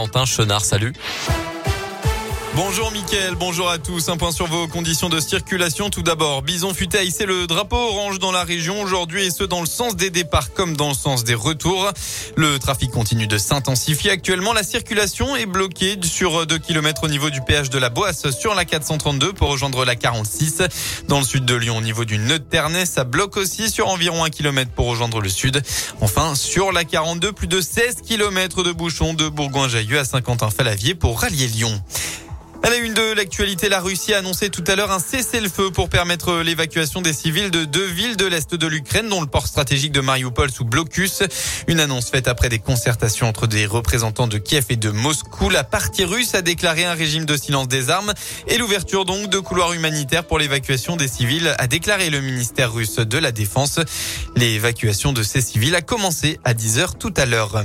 Valentin Chenard. Salut. Bonjour Mickaël, bonjour à tous. Un point sur vos conditions de circulation. Tout d'abord, Bison futé le drapeau orange dans la région aujourd'hui et ce dans le sens des départs comme dans le sens des retours. Le trafic continue de s'intensifier. Actuellement, la circulation est bloquée sur 2 km au niveau du péage de la Boisse sur la 432 pour rejoindre la 46. Dans le sud de Lyon, au niveau du nœud Ternay, ça bloque aussi sur environ 1 km pour rejoindre le sud. Enfin, sur la 42, plus de 16 km de bouchons de Bourgoin-Jailleux à Saint-Quentin-Falavier pour rallier Lyon. À la une de l'actualité, la Russie a annoncé tout à l'heure un cessez-le-feu pour permettre l'évacuation des civils de deux villes de l'Est de l'Ukraine, dont le port stratégique de Mariupol sous blocus. Une annonce faite après des concertations entre des représentants de Kiev et de Moscou. La partie russe a déclaré un régime de silence des armes et l'ouverture donc de couloirs humanitaires pour l'évacuation des civils, a déclaré le ministère russe de la Défense. L'évacuation de ces civils a commencé à 10 heures tout à l'heure.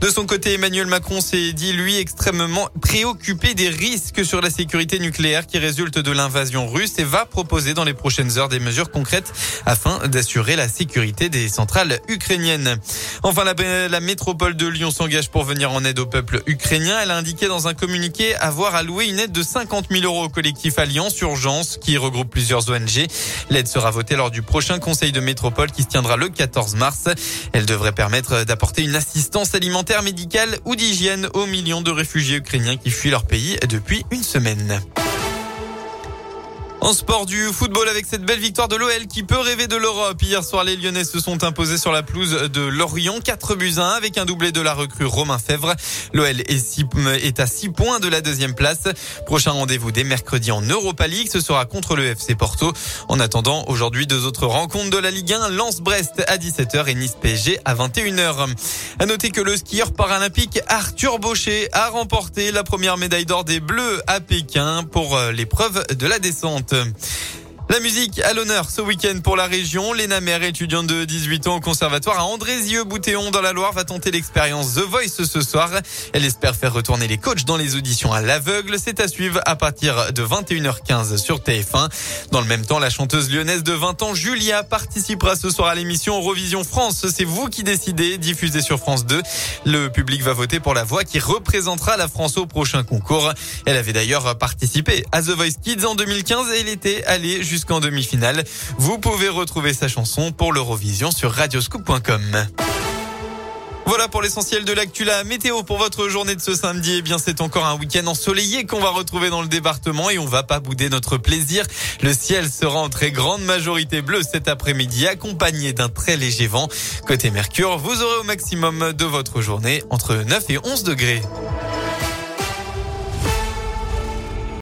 De son côté, Emmanuel Macron s'est dit, lui, extrêmement préoccupé des risques sur la sécurité nucléaire qui résultent de l'invasion russe et va proposer dans les prochaines heures des mesures concrètes afin d'assurer la sécurité des centrales ukrainiennes. Enfin, la, la métropole de Lyon s'engage pour venir en aide au peuple ukrainien. Elle a indiqué dans un communiqué avoir alloué une aide de 50 000 euros au collectif Alliance Urgence qui regroupe plusieurs ONG. L'aide sera votée lors du prochain conseil de métropole qui se tiendra le 14 mars. Elle devrait permettre d'apporter une assistance alimentaire médicale ou d'hygiène aux millions de réfugiés ukrainiens qui fuient leur pays depuis une semaine. En sport du football avec cette belle victoire de l'OL qui peut rêver de l'Europe. Hier soir, les Lyonnais se sont imposés sur la pelouse de Lorient, 4 buts 1 avec un doublé de la recrue Romain Fèvre. L'OL est, à 6 points de la deuxième place. Prochain rendez-vous dès mercredi en Europa League, ce sera contre le FC Porto. En attendant, aujourd'hui, deux autres rencontres de la Ligue 1, Lens-Brest à 17h et Nice-PSG à 21h. À noter que le skieur paralympique Arthur Baucher a remporté la première médaille d'or des Bleus à Pékin pour euh, l'épreuve de la descente. Alpes. La musique à l'honneur ce week-end pour la région. Léna Mère, étudiante de 18 ans au conservatoire à Andrézieux-Boutéon dans la Loire, va tenter l'expérience The Voice ce soir. Elle espère faire retourner les coachs dans les auditions à l'aveugle. C'est à suivre à partir de 21h15 sur TF1. Dans le même temps, la chanteuse lyonnaise de 20 ans, Julia, participera ce soir à l'émission Eurovision France. C'est vous qui décidez, diffusée sur France 2. Le public va voter pour la voix qui représentera la France au prochain concours. Elle avait d'ailleurs participé à The Voice Kids en 2015 et elle était allée jusqu'en demi-finale. Vous pouvez retrouver sa chanson pour l'Eurovision sur radioscoop.com. Voilà pour l'essentiel de l'actu. La météo pour votre journée de ce samedi. Eh bien, c'est encore un week-end ensoleillé qu'on va retrouver dans le département et on va pas bouder notre plaisir. Le ciel sera en très grande majorité bleu cet après-midi, accompagné d'un très léger vent. Côté Mercure, vous aurez au maximum de votre journée entre 9 et 11 degrés.